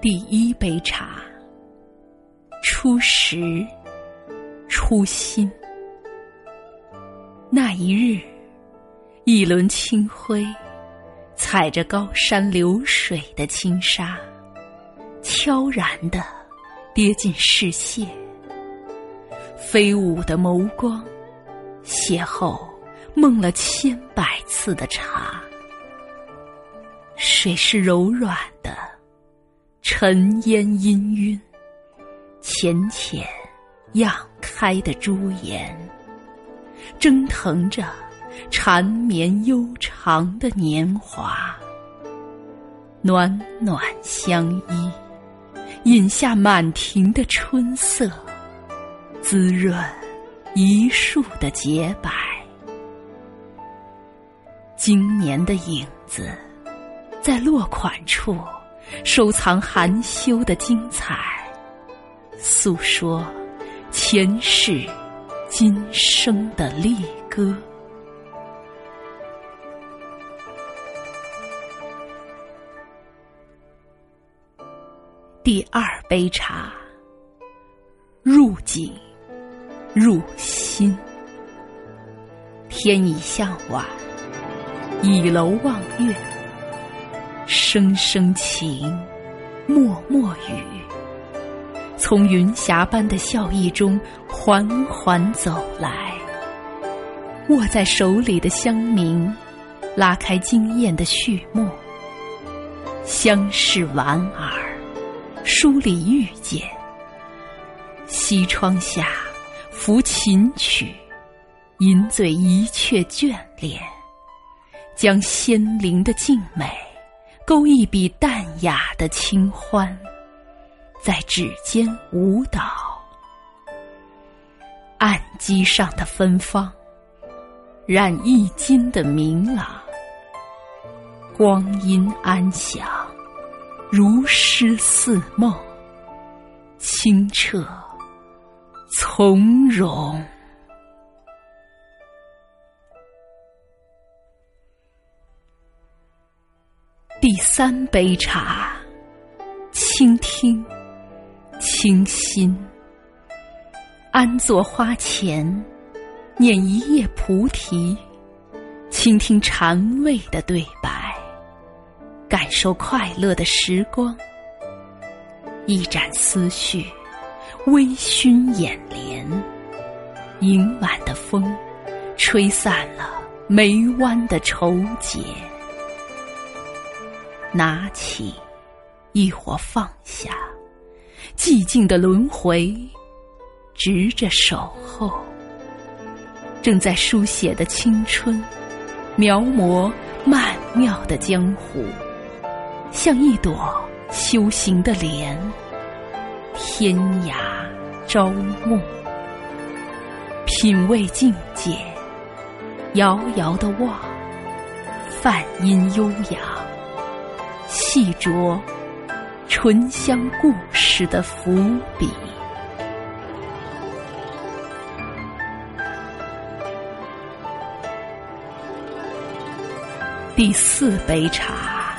第一杯茶，初识，初心。那一日，一轮清辉，踩着高山流水的轻纱，悄然的跌进视线。飞舞的眸光，邂逅梦了千百次的茶。水是柔软的。尘烟氤氲，浅浅漾开的朱颜，蒸腾着缠绵悠长的年华。暖暖相依，饮下满庭的春色，滋润一树的洁白。今年的影子，在落款处。收藏含羞的精彩，诉说前世今生的离歌。第二杯茶，入景入心。天已向晚，倚楼望月。声声情，脉脉语，从云霞般的笑意中缓缓走来。握在手里的香茗，拉开惊艳的序幕。相视莞尔，书里遇见。西窗下，抚琴曲，吟醉一阙眷恋，将仙灵的静美。勾一笔淡雅的清欢，在指尖舞蹈。案几上的芬芳，染一襟的明朗。光阴安详，如诗似梦，清澈从容。第三杯茶，倾听，清心。安坐花前，捻一叶菩提，倾听禅味的对白，感受快乐的时光。一盏思绪，微醺眼帘。迎晚的风，吹散了眉弯的愁结。拿起，亦或放下，寂静的轮回，执着守候。正在书写的青春，描摹曼妙的江湖，像一朵修行的莲，天涯朝暮。品味境界，遥遥的望，梵音悠扬。细酌醇香故事的伏笔。第四杯茶，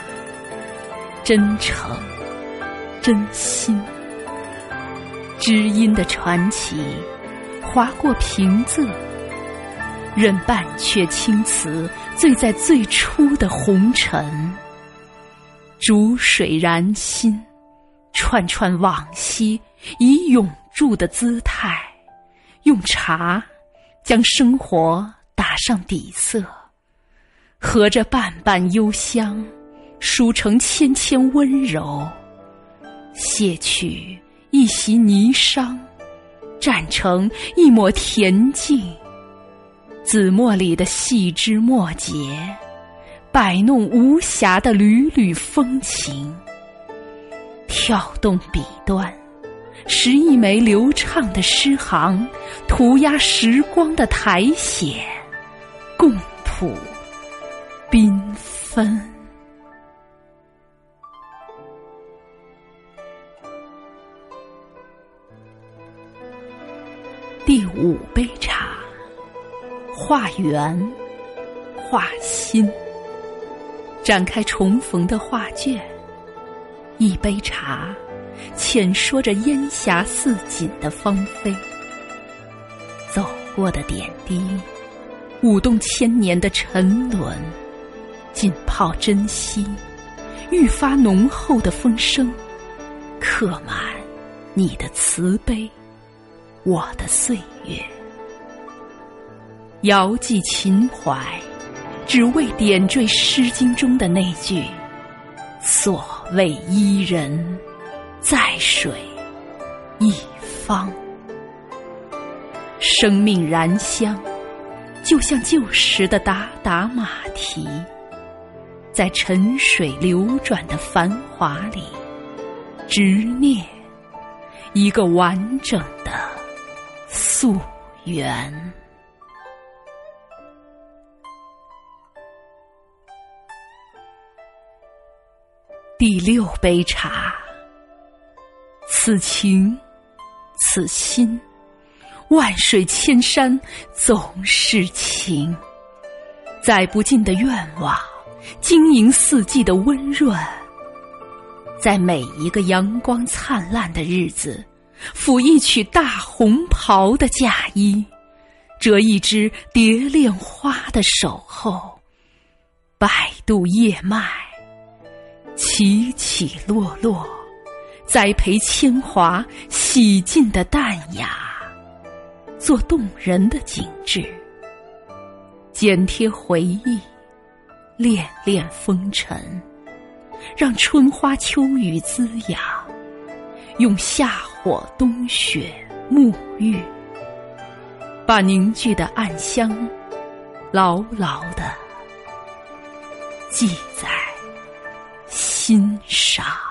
真诚、真心，知音的传奇划过平仄，任半阙青词醉在最初的红尘。煮水燃心，串串往昔，以永驻的姿态，用茶将生活打上底色，合着瓣瓣幽香，书成千千温柔，卸去一袭霓裳，蘸成一抹恬静。紫墨里的细枝末节。摆弄无暇的缕缕风情，跳动笔端，拾一枚流畅的诗行，涂鸦时光的苔藓，共谱缤纷。第五杯茶，画圆，画心。展开重逢的画卷，一杯茶，浅说着烟霞似锦的芳菲。走过的点滴，舞动千年的沉沦，浸泡珍惜，愈发浓厚的风声，刻满你的慈悲，我的岁月，遥寄情怀。只为点缀《诗经》中的那句：“所谓伊人，在水一方。”生命燃香，就像旧时的达达马蹄，在沉水流转的繁华里，执念一个完整的溯源。第六杯茶，此情，此心，万水千山总是情。载不尽的愿望，经营四季的温润，在每一个阳光灿烂的日子，抚一曲大红袍的嫁衣，折一枝蝶恋花的守候，百度叶脉。起起落落，栽培铅华，洗尽的淡雅，做动人的景致，剪贴回忆，恋恋风尘，让春花秋雨滋养，用夏火冬雪沐浴，把凝聚的暗香牢牢的记载。欣赏。